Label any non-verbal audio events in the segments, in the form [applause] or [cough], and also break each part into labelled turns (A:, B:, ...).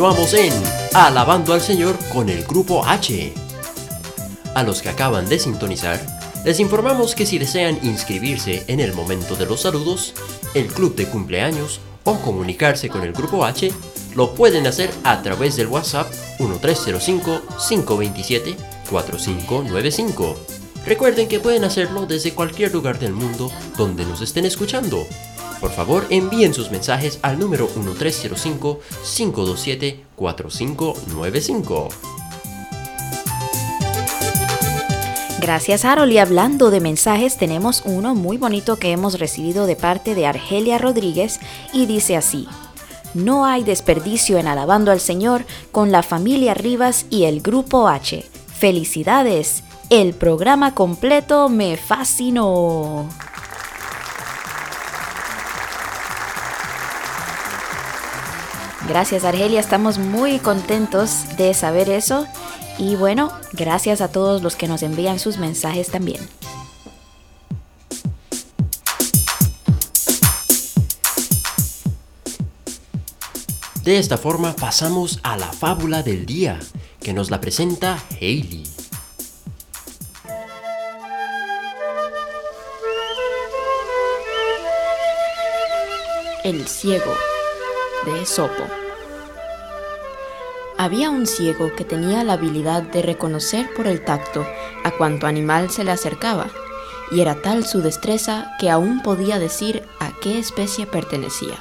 A: Continuamos en Alabando al Señor con el Grupo H. A los que acaban de sintonizar, les informamos que si desean inscribirse en el momento de los saludos, el club de cumpleaños o comunicarse con el Grupo H, lo pueden hacer a través del WhatsApp 1305-527-4595. Recuerden que pueden hacerlo desde cualquier lugar del mundo donde nos estén escuchando. Por favor, envíen sus mensajes al número 1305-527-4595.
B: Gracias, Harold. Y hablando de mensajes, tenemos uno muy bonito que hemos recibido de parte de Argelia Rodríguez y dice así. No hay desperdicio en alabando al Señor con la familia Rivas y el Grupo H. Felicidades. El programa completo me fascinó. Gracias Argelia, estamos muy contentos de saber eso y bueno, gracias a todos los que nos envían sus mensajes también.
A: De esta forma pasamos a la fábula del día, que nos la presenta Hailey.
C: El ciego de Esopo. Había un ciego que tenía la habilidad de reconocer por el tacto a cuanto animal se le acercaba, y era tal su destreza que aún podía decir a qué especie pertenecía.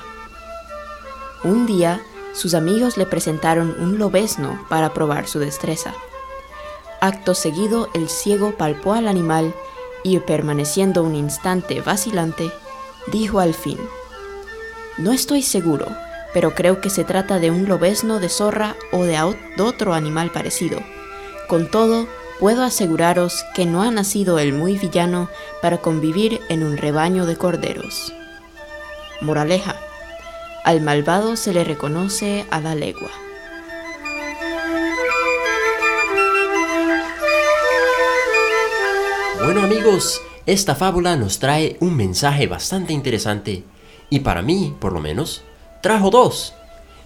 C: Un día, sus amigos le presentaron un lobezno para probar su destreza. Acto seguido, el ciego palpó al animal y, permaneciendo un instante vacilante, dijo al fin, No estoy seguro, pero creo que se trata de un lobezno de zorra o de otro animal parecido. Con todo, puedo aseguraros que no ha nacido el muy villano para convivir en un rebaño de corderos. Moraleja. Al malvado se le reconoce a la legua.
A: Bueno amigos, esta fábula nos trae un mensaje bastante interesante y para mí, por lo menos, trajo dos.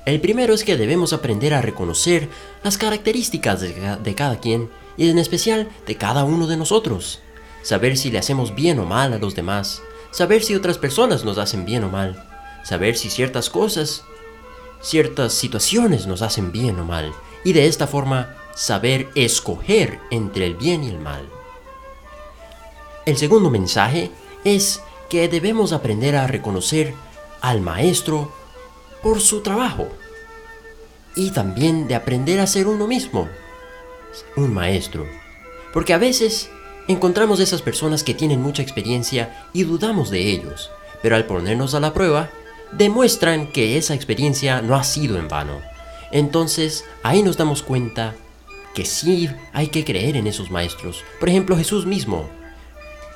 A: El primero es que debemos aprender a reconocer las características de, cada quien y en especial de cada uno de nosotros. Saber si le hacemos bien o mal a los demás. Saber si otras personas nos hacen bien o mal. Saber si ciertas cosas, ciertas situaciones nos hacen bien o mal. Y de esta forma saber escoger entre el bien y el mal. El segundo mensaje es que debemos aprender a reconocer al maestro por su trabajo y también de aprender a ser uno mismo, un maestro. Porque a veces encontramos esas personas que tienen mucha experiencia y dudamos de ellos, pero al ponernos a la prueba, demuestran que esa experiencia no ha sido en vano. Entonces ahí nos damos cuenta que sí hay que creer en esos maestros. Por ejemplo, Jesús mismo,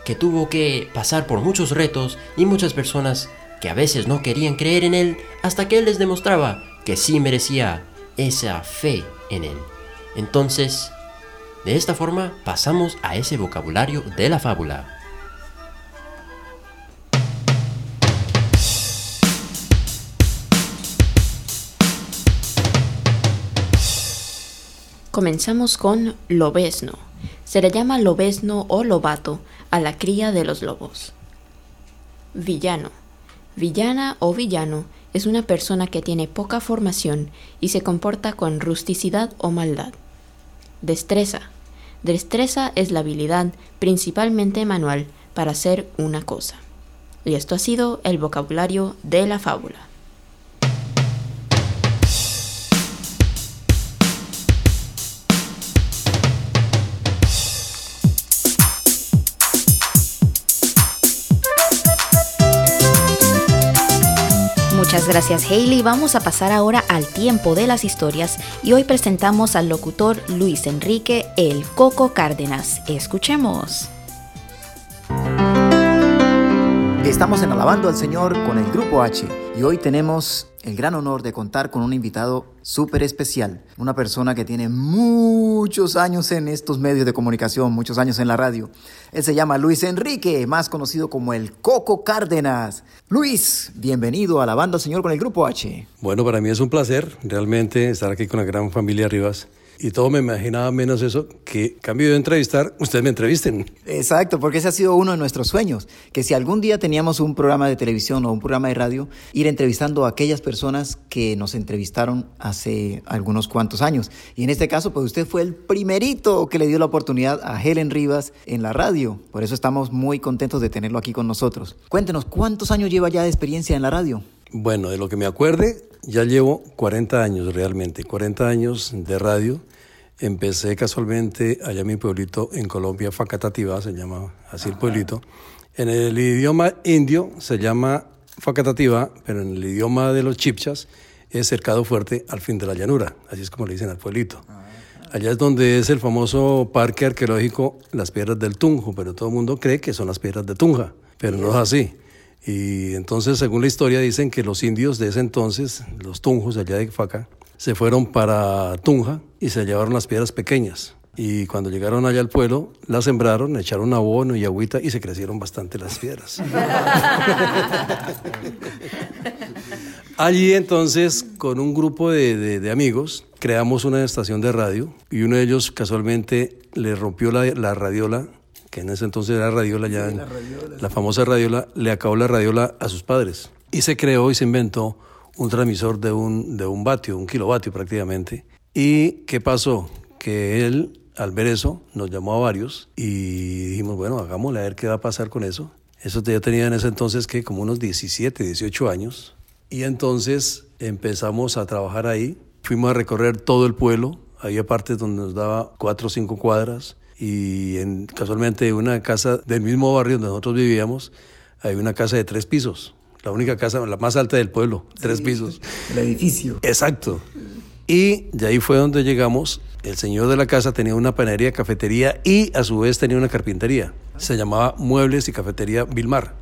A: que tuvo que pasar por muchos retos y muchas personas que a veces no querían creer en él hasta que él les demostraba que sí merecía esa fe en él. Entonces, de esta forma pasamos a ese vocabulario de la fábula.
C: Comenzamos con lobesno. Se le llama lobesno o lobato a la cría de los lobos. Villano Villana o villano es una persona que tiene poca formación y se comporta con rusticidad o maldad. Destreza. Destreza es la habilidad, principalmente manual, para hacer una cosa. Y esto ha sido el vocabulario de la fábula.
B: Gracias Hailey. Vamos a pasar ahora al tiempo de las historias y hoy presentamos al locutor Luis Enrique El Coco Cárdenas. Escuchemos.
D: Estamos en Alabando al Señor con el Grupo H Y hoy tenemos el gran honor de contar con un invitado súper especial, una persona que tiene muchos años en estos medios de comunicación, muchos años en la radio. Él se llama Luis Enrique, más conocido como el Coco Cárdenas. Luis, bienvenido a la banda Señor con el Grupo H.
E: Bueno, para mí es un placer realmente estar aquí con la gran familia Rivas y todo me imaginaba menos eso, que cambio de entrevistar, ustedes me entrevisten.
D: Exacto, porque ese ha sido uno de nuestros sueños, que si algún día teníamos un programa de televisión o un programa de radio, ir entrevistando a aquellas personas que nos entrevistaron hace algunos cuantos años. Y en este caso, pues usted fue el primerito que le dio la oportunidad a Helen Rivas en la radio. Por eso estamos muy contentos de tenerlo aquí con nosotros. Cuéntenos, ¿cuántos años lleva ya de experiencia en la radio?
E: Bueno, de lo que me acuerde, ya llevo 40 años realmente, 40 años de radio. Empecé casualmente allá en mi pueblito en Colombia, Facatativá, se llama así el pueblito. En el idioma indio se llama Facatativá, pero en el idioma de los chipchas es cercado fuerte al fin de la llanura, así es como le dicen al pueblito. Allá es donde es el famoso parque arqueológico Las Piedras del Tunjo, pero todo el mundo cree que son las piedras de Tunja, pero no es así. Y entonces, según la historia, dicen que los indios de ese entonces, los tunjos allá de Faca, se fueron para Tunja y se llevaron las piedras pequeñas. Y cuando llegaron allá al pueblo, las sembraron, echaron abono y agüita y se crecieron bastante las piedras. [laughs] Allí entonces, con un grupo de, de, amigos, creamos una estación de radio y uno de ellos casualmente le rompió la, la radiola que en ese entonces era radiola ya, la, famosa radiola, le acabó la radiola a sus padres. Y se creó y se inventó un transmisor de un, de un vatio, un kilovatio prácticamente. ¿Y qué pasó? Que él, al ver eso, nos llamó a varios y dijimos, bueno, hagámosle a ver qué va a pasar con eso. Eso ya tenía en ese entonces que como unos 17, 18 años. Y entonces empezamos a trabajar ahí. Fuimos a recorrer todo el pueblo. Había partes donde nos daba cuatro o cinco cuadras y en, casualmente una casa del mismo barrio donde nosotros vivíamos, hay una casa de tres pisos, la única casa, la más alta del pueblo, tres pisos. [laughs]
D: El edificio.
E: Exacto. Y de ahí fue donde llegamos. El señor de la casa tenía una panadería, cafetería y a su vez tenía una carpintería. Se llamaba Muebles y Cafetería Vilmar.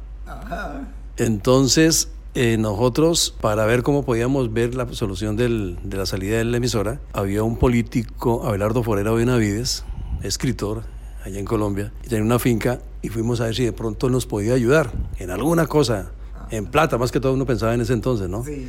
E: Entonces, eh, nosotros, para ver cómo podíamos ver la solución del, de la salida de la emisora, había un político, Abelardo Forera Benavides, escritor allá en Colombia, y tenía una finca y fuimos a ver si de pronto nos podía ayudar en alguna cosa, en plata, más que todo uno pensaba en ese entonces, ¿no? Sí.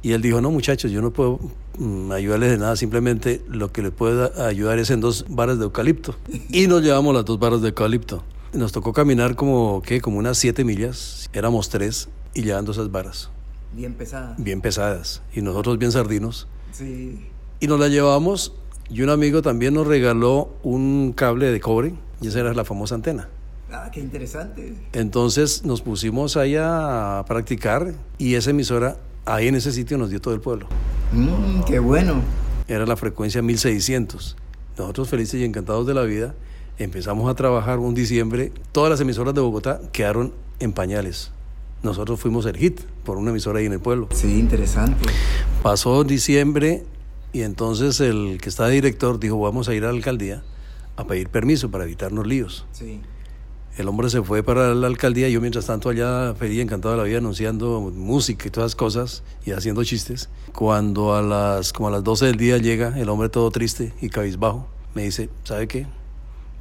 E: Y él dijo, no muchachos, yo no puedo mm, ayudarles de nada, simplemente lo que les puedo ayudar es en dos varas de eucalipto. Y nos llevamos las dos varas de eucalipto. Nos tocó caminar como, ¿qué? Como unas siete millas, éramos tres, y llevando esas varas.
D: Bien pesadas.
E: Bien pesadas. Y nosotros bien sardinos.
D: Sí.
E: Y nos las llevamos y un amigo también nos regaló un cable de cobre y esa era la famosa antena.
D: Ah, qué interesante.
E: Entonces nos pusimos ahí a practicar y esa emisora ahí en ese sitio nos dio todo el pueblo.
D: Mm, qué bueno.
E: Era la frecuencia 1600. Nosotros felices y encantados de la vida empezamos a trabajar un diciembre. Todas las emisoras de Bogotá quedaron en pañales. Nosotros fuimos el hit por una emisora ahí en el pueblo.
D: Sí, interesante.
E: Pasó diciembre, y entonces el que está director dijo, vamos a ir a la alcaldía a pedir permiso para evitarnos líos.
D: Sí.
E: El hombre se fue para la alcaldía, yo mientras tanto allá feliz, encantado de la vida, anunciando música y todas las cosas y haciendo chistes. Cuando a las, como a las 12 del día llega el hombre todo triste y cabizbajo, me dice, ¿sabe qué?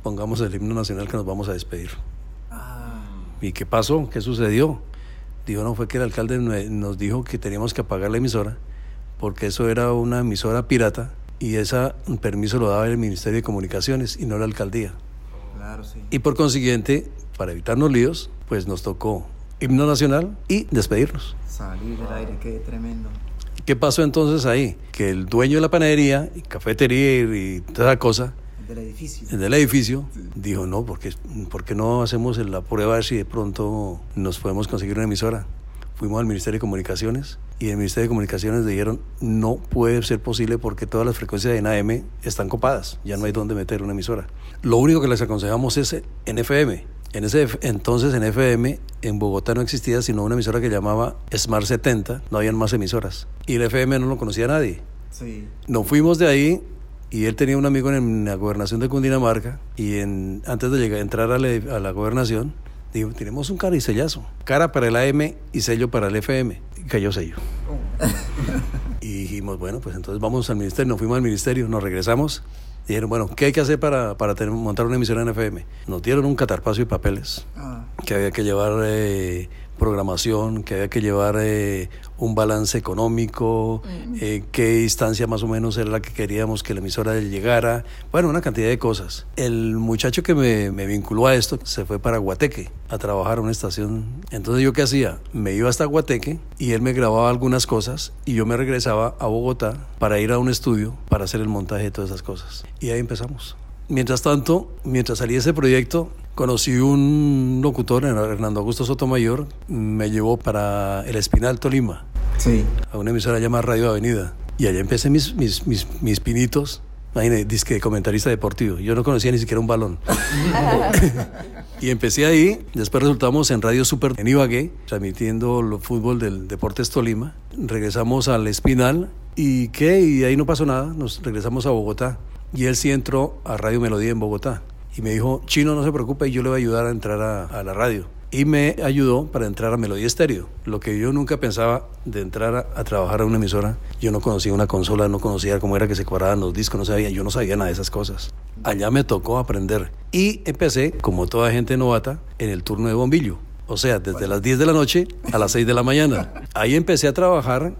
E: Pongamos el himno nacional que nos vamos a despedir.
D: Ah.
E: ¿Y qué pasó? ¿Qué sucedió? Dijo, no, fue que el alcalde nos dijo que teníamos que apagar la emisora porque eso era una emisora pirata y ese permiso lo daba el Ministerio de Comunicaciones y no la alcaldía.
D: Claro, sí.
E: Y por consiguiente, para evitarnos líos, pues nos tocó himno nacional y despedirnos.
D: Salir del aire, qué tremendo.
E: ¿Qué pasó entonces ahí? Que el dueño de la panadería y cafetería y toda esa cosa,
D: el del edificio,
E: el del edificio dijo, no, porque, ¿por qué no hacemos la prueba a ver si de pronto nos podemos conseguir una emisora? Fuimos al Ministerio de Comunicaciones y el Ministerio de Comunicaciones dijeron no puede ser posible porque todas las frecuencias de NAM están copadas, ya no hay dónde meter una emisora. Lo único que les aconsejamos es en FM. En ese entonces en FM en Bogotá no existía sino una emisora que llamaba Smart 70, no habían más emisoras y el FM no lo conocía nadie.
D: Sí.
E: Nos fuimos de ahí y él tenía un amigo en la gobernación de Cundinamarca y en, antes de llegar, entrar a la, a la gobernación Digo, tenemos un caricellazo. Cara para el AM y sello para el FM. y cayó sello. [laughs] y dijimos, bueno, pues entonces vamos al ministerio, nos fuimos al ministerio, nos regresamos. Dijeron, bueno, ¿qué hay que hacer para, para tener, montar una emisora en FM? Nos dieron un catarpazo y papeles,
D: Ah.
E: que había que llevar eh, programación, que había que llevar eh, un balance económico, eh, qué instancia más o menos era la que queríamos que la emisora llegara, bueno, una cantidad de cosas. El muchacho que me, me vinculó a esto se fue para Guateque a trabajar a una estación. Entonces yo qué hacía? Me iba hasta Guateque y él me grababa algunas cosas y yo me regresaba a Bogotá para ir a un estudio para hacer el montaje de todas esas cosas. Y ahí empezamos. Mientras tanto, mientras salía ese proyecto, conocí un locutor, Hernando Augusto Sotomayor, me llevó para El Espinal, Tolima,
D: Sí.
E: a una emisora llamada Radio Avenida. Y allá empecé mis, mis, mis, mis pinitos, imagínate, disque de comentarista deportivo. Yo no conocía ni siquiera un balón. [laughs] y empecé ahí, después resultamos en Radio Super en Ibagué, transmitiendo el fútbol del Deportes Tolima. Regresamos al Espinal y qué, y ahí no pasó nada, nos regresamos a Bogotá. Y él sí entró a Radio Melodía en Bogotá. Y me dijo, Chino, no se preocupe, yo le voy a ayudar a entrar a, la radio. Y me ayudó para entrar a Melodía Estéreo. Lo que yo nunca pensaba de entrar a, a trabajar a una emisora. Yo no conocía una consola, no conocía cómo era que se cuadraban los discos, no sabía, yo no sabía nada de esas cosas. Allá me tocó aprender. Y empecé, como toda gente novata, en el turno de bombillo. O sea, desde las 10 de la noche a las 6 de la mañana. Ahí empecé a trabajar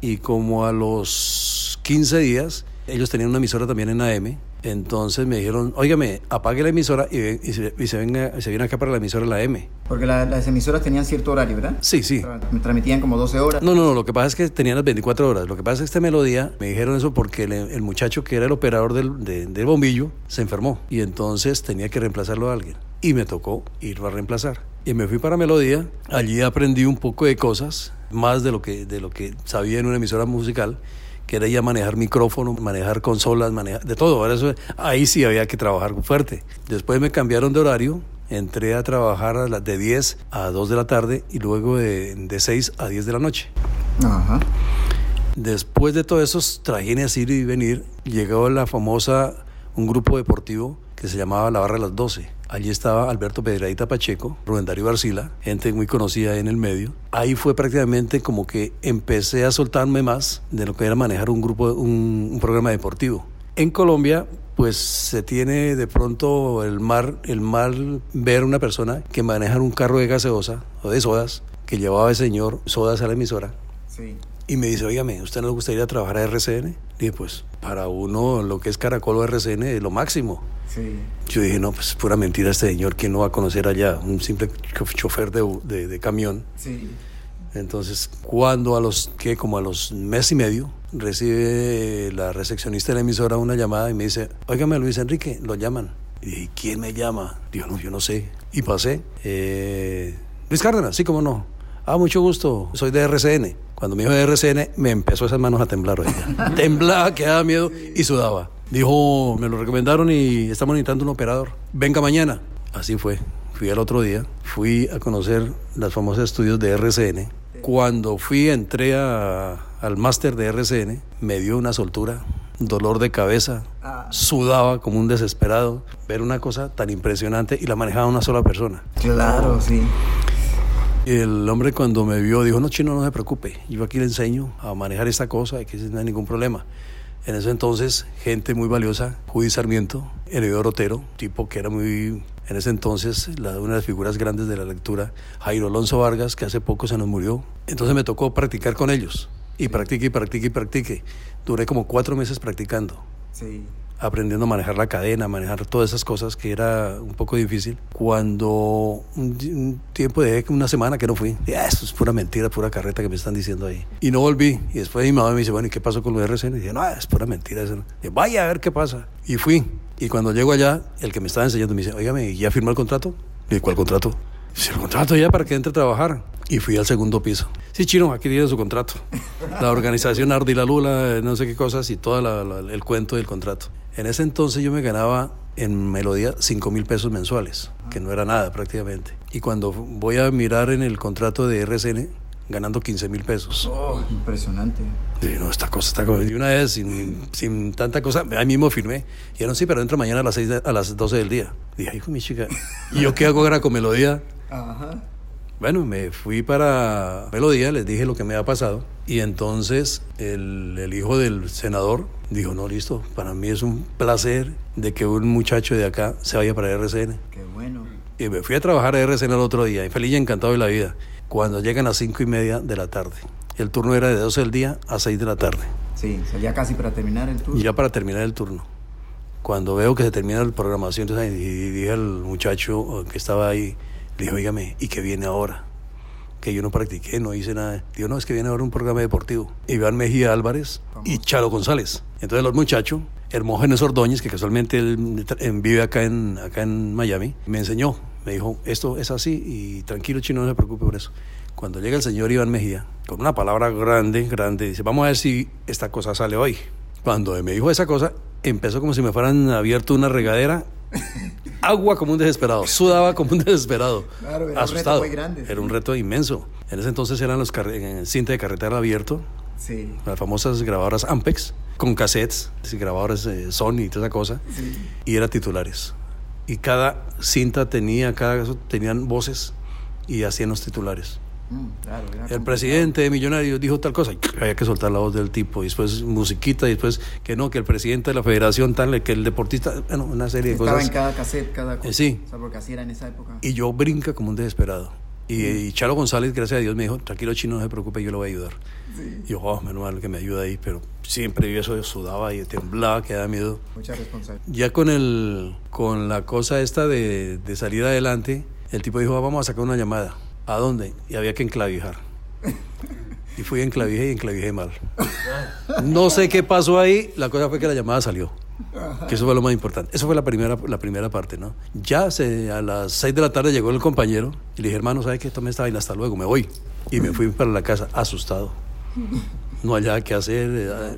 E: y como a los 15 días, ellos tenían una emisora también en AM. Entonces me dijeron, óigame, apague la emisora y, se, y se venga, se viene acá para la emisora la AM.
D: Porque la- las emisoras tenían cierto horario, ¿verdad?
E: Sí, sí.
D: Tra- Transmitían como 12 horas.
E: No, no, no, lo que pasa es que tenían las 24 horas. Lo que pasa es que esta melodía, me dijeron eso porque el, el muchacho que era el operador del, de- del bombillo se enfermó y entonces tenía que reemplazarlo a alguien. Y me tocó irlo a reemplazar. Y me fui para Melodía, allí aprendí un poco de cosas, más de lo que, de lo que sabía en una emisora musical, que era ya manejar micrófono, manejar consolas, manejar de todo. Ahora eso, ahí sí había que trabajar fuerte. Después me cambiaron de horario, entré a trabajar a las de 10 a 2 de la tarde y luego de, de 6 a 10 de la noche.
D: Ajá.
E: Después de todos esos trajines ir y venir, llegó la famosa, un grupo deportivo que se llamaba La Barra de las 12. Allí estaba Alberto Pedradita Pacheco, Rubén Darío Arcila, gente muy conocida en el medio. Ahí fue prácticamente como que empecé a soltarme más de lo que era manejar un grupo, un, un programa deportivo. En Colombia, pues se tiene de pronto el mar, el mal ver una persona que maneja un carro de gaseosa o de sodas, que llevaba el señor sodas a la emisora
D: Sí.
E: y me dice, oígame, ¿usted no le gustaría trabajar a RCN? Dije, pues para uno lo que es Caracol o RCN es lo máximo.
D: Sí.
E: Yo dije, no, pues pura mentira este señor, ¿quién no va a conocer allá? Un simple chof- chofer de, de- de camión.
D: Sí.
E: Entonces, cuando a los, que como a los mes y medio, recibe la recepcionista de la emisora una llamada y me dice, óigame Luis Enrique, lo llaman. Y dije, ¿quién me llama? Digo, no, yo no sé. Y pasé. eh, Luis Cárdenas, sí, cómo no. Ah, mucho gusto, soy de RCN. Cuando me dijo de RCN, me empezó esas manos a temblar, oiga. [laughs] Temblaba, que daba miedo y sudaba. Dijo, me lo recomendaron y estamos necesitando un operador. Venga mañana. Así fue. Fui al otro día, fui a conocer las famosas estudios de RCN. Cuando fui, entré a- al máster de RCN, me dio una soltura, dolor de cabeza, sudaba como un desesperado. Ver una cosa tan impresionante y la manejaba una sola persona.
D: Claro, sí.
E: El hombre cuando me vio dijo, no, chino, no se preocupe, yo aquí le enseño a manejar esta cosa y que no hay ningún problema. En ese entonces, gente muy valiosa, Judy Sarmiento, Heredero Otero, tipo que era muy, en ese entonces, una de las figuras grandes de la lectura, Jairo Alonso Vargas, que hace poco se nos murió. Entonces me tocó practicar con ellos. Y practique y practique y practique. Duré como cuatro meses practicando
D: Sí.
E: Aprendiendo a manejar la cadena, manejar todas esas cosas que era un poco difícil. Cuando un, tiempo de una semana que no fui, dije, "Ah, eso es pura mentira, pura carreta que me están diciendo ahí. Y no volví. Y después mi mamá me dice, bueno, ¿y qué pasó con los RCN? Y dije, no, es pura mentira. Eso. Dije, vaya a ver qué pasa. Y fui. Y cuando llego allá, el que me estaba enseñando me dice, oígame, ¿ya firmó el contrato? Y dije, ¿cuál contrato? Dice, el contrato ya para que entre a trabajar. Y fui al segundo piso. Sí, chino, aquí tiene su contrato. La organización Ardila Lula, no sé qué cosas y todo el cuento del contrato. En ese entonces yo me ganaba en Melodía 5 mil pesos mensuales, que no era nada prácticamente. Y cuando voy a mirar en el contrato de RCN, ganando 15 mil pesos.
D: Oh, impresionante.
E: Dije, no, esta cosa está como... Y una vez, sin, sin tanta cosa, ahí mismo firmé. Y dijeron, sí, pero entra mañana a las, 6 de- a las 12 del día. Dije, hijo mi chica, ¿y yo qué hago ahora con Melodía?
D: Ajá.
E: Bueno, me fui para Melodía, les dije lo que me había pasado y entonces el, el, hijo del senador dijo, no, listo, para mí es un placer de que un muchacho de acá se vaya para RCN.
D: Qué bueno.
E: Y me fui a trabajar a RCN el otro día y feliz y encantado de la vida. Cuando llegan a las cinco y media de la tarde. El turno era de 12 del día a 6 de la tarde.
D: Sí, o sea, ya casi para terminar el turno.
E: Y ya para terminar el turno. Cuando veo que se termina la programación, entonces, y dije al muchacho que estaba ahí, le dije, oígame, ¿y qué viene ahora? Que yo no practiqué, no hice nada. Digo, no, es que viene ahora un programa deportivo. Iván Mejía Álvarez y Chalo González. Entonces los muchachos, Hermógenes Ordóñez, que casualmente él vive acá en, acá en Miami, me enseñó. Me dijo, esto es así y tranquilo, chino, no se preocupe por eso. Cuando llega el señor Iván Mejía, con una palabra grande, grande, dice, vamos a ver si esta cosa sale hoy. Cuando me dijo esa cosa, empezó como si me fueran abierto una regadera agua como un desesperado, sudaba como un desesperado,
D: claro, era
E: asustado.
D: Un reto muy grande,
E: era un reto inmenso. En ese entonces eran los en cinta de carretera abierto,
D: sí.
E: las famosas grabadoras Ampex, con cassettes, grabadoras eh, Sony y toda esa cosa,
D: sí.
E: y era titulares. Y cada cinta tenía, cada tenían voces y hacían los titulares.
D: Mm, claro,
E: el presidente de Millonarios dijo tal cosa, y había que soltar la voz del tipo, y después musiquita, y después que no, que el presidente de la federación tal, que el deportista, bueno, una serie
D: Estaba
E: de cosas.
D: Estaba en cada cassette, cada cosa.
E: Eh, sí.
D: O sea, porque así era en esa época.
E: Y yo brinca como un desesperado. Y, y, Chalo González, gracias a Dios, me dijo, tranquilo chino, no se preocupe, yo lo voy a ayudar.
D: Sí.
E: Y yo, oh, menos mal que me ayuda ahí, pero siempre yo eso sudaba y temblaba, que daba miedo.
D: Mucha responsabilidad.
E: Ya con, el, con la cosa esta de, de salir adelante, el tipo dijo, ah, vamos a sacar una llamada. ¿A dónde? Y había que enclavijar. [laughs] Y fui enclavijé y enclavijé mal. No sé qué pasó ahí, la cosa fue que la llamada salió. Que eso fue lo más importante. Eso fue la primera, la primera parte, ¿no? Ya se, a las 6 de la tarde llegó el compañero y le dije, hermano, ¿sabes qué? Tome esta vaina, hasta luego, me voy. Y me fui para la casa asustado. No hallaba qué hacer. eh,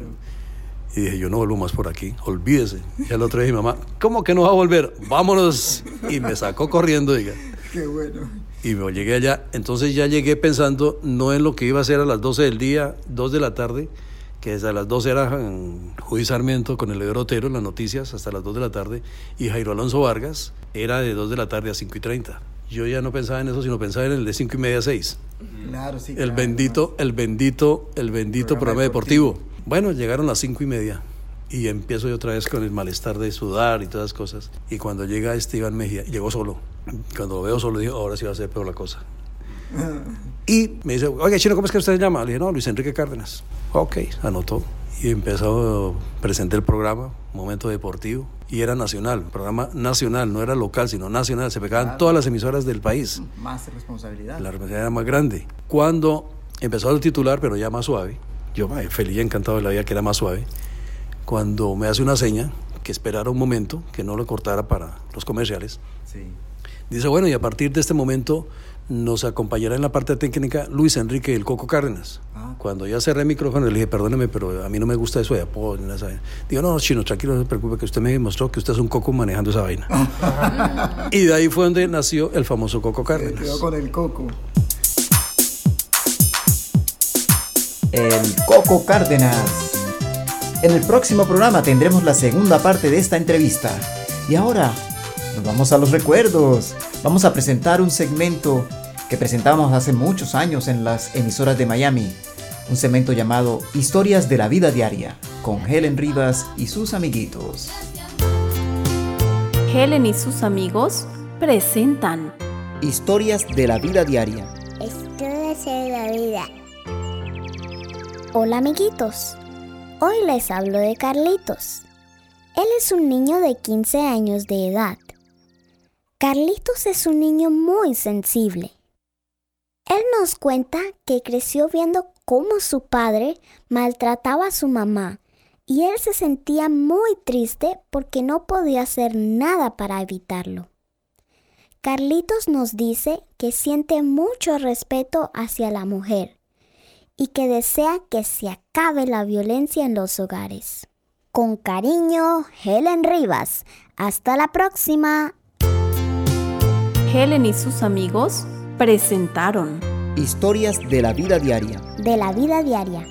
E: Y dije, yo no vuelvo más por aquí, olvídese. Y al otro día mi mamá, ¿cómo que no va a volver? Vámonos. Y me sacó corriendo, diga.
D: Qué bueno.
E: Y me llegué allá. Entonces ya llegué pensando no en lo que iba a hacer a las 12 del día, 2 de la tarde, que desde las 12 era Judy Sarmiento con el Leodoro Otero en las noticias hasta las 2 de la tarde, y Jairo Alonso Vargas era de 2 de la tarde a 5 y 30. Yo ya no pensaba en eso, sino pensaba en el de 5 y media a 6.
D: Claro, sí.
E: El
D: claro,
E: bendito, el bendito, el bendito programa,
D: Programa
E: deportivo.
D: deportivo.
E: Bueno, llegaron las 5 y media. Y empiezo yo otra vez con el malestar de sudar y todas las cosas. Y cuando llega este Iván Mejía, llegó solo. Cuando lo veo solo, digo, ahora sí va a ser peor la cosa. Y me dice, oiga, Chino, ¿cómo es que usted se llama? Le dije, no, Luis Enrique Cárdenas. Ok, anotó. Y empezó, presenté el programa, Momento Deportivo, y era nacional, programa nacional, no era local, sino nacional. Se pegaban
D: Claro.
E: todas las emisoras del país.
D: Más responsabilidad.
E: La responsabilidad era más grande. Cuando empezó el titular, pero ya más suave, yo ay, feliz y encantado de la vida que era más suave, cuando me hace una seña, que esperara un momento, que no lo cortara para los comerciales,
D: Sí.
E: Dice, bueno, y a partir de este momento nos acompañará en la parte técnica Luis Enrique el Coco Cárdenas.
D: Ah.
E: Cuando ya cerré el micrófono, le dije, perdóneme, pero a mí no me gusta eso de apodo. ni nada de esa vaina". Digo, no, chino, tranquilo, no se preocupe, que usted me demostró que usted es un coco manejando esa vaina. [laughs] y de ahí fue donde nació el famoso Coco
D: Se
E: Cárdenas.
D: quedó con el coco.
F: El Coco Cárdenas. En el próximo programa tendremos la segunda parte de esta entrevista. Y ahora nos vamos a los recuerdos. Vamos a presentar un segmento que presentamos hace muchos años en las emisoras de Miami. Un segmento llamado Historias de la Vida Diaria, con Helen Rivas y sus amiguitos.
G: Helen y sus amigos presentan
F: Historias de la Vida Diaria.
H: Historias de la vida. Hola amiguitos, hoy les hablo de Carlitos. Él es un niño de 15 años de edad. Carlitos es un niño muy sensible. Él nos cuenta que creció viendo cómo su padre maltrataba a su mamá y él se sentía muy triste porque no podía hacer nada para evitarlo. Carlitos nos dice que siente mucho respeto hacia la mujer y que desea que se acabe la violencia en los hogares. Con cariño, Helen Rivas. Hasta la próxima.
G: Helen y sus amigos presentaron
F: Historias de la Vida Diaria.
H: De la vida diaria.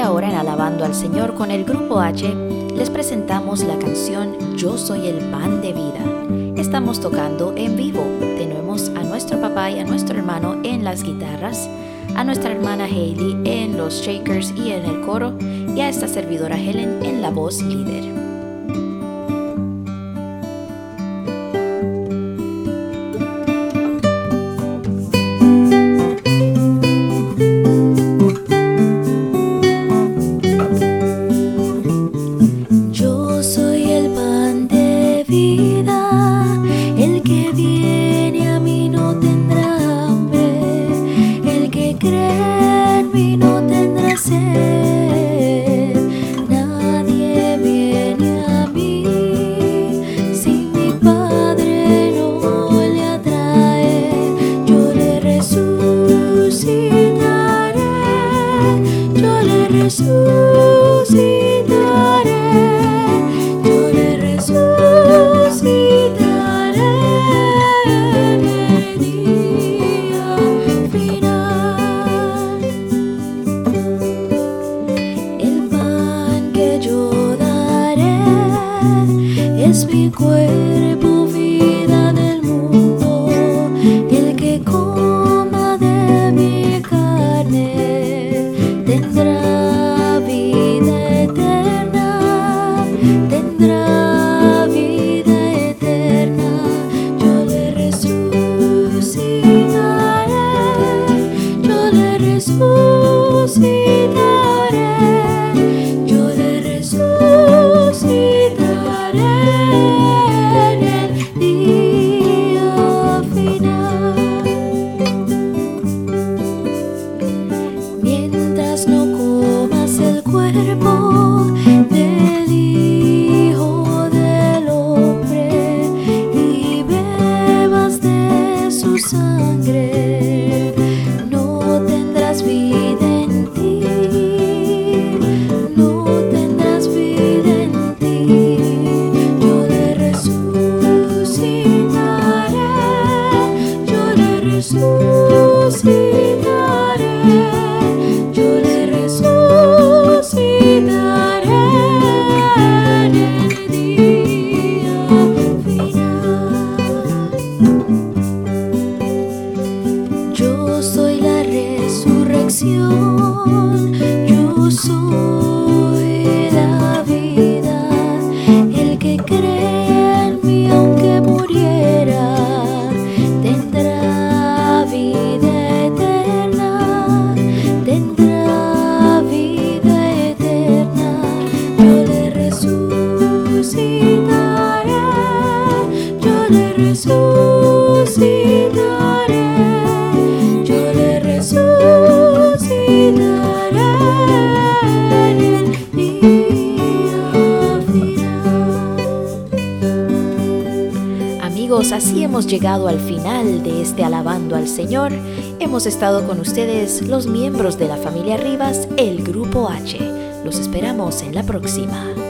G: ahora en Alabando al Señor con el Grupo H, les presentamos la canción Yo soy el pan de vida. Estamos tocando en vivo. A nuestro hermano en las guitarras, a nuestra hermana Hailey en los shakers y en el coro, y a esta servidora Helen en la voz líder. Música así hemos llegado al final de este Alabando al Señor. Hemos estado con ustedes los miembros de la familia Rivas, el Grupo H. Los esperamos en la próxima.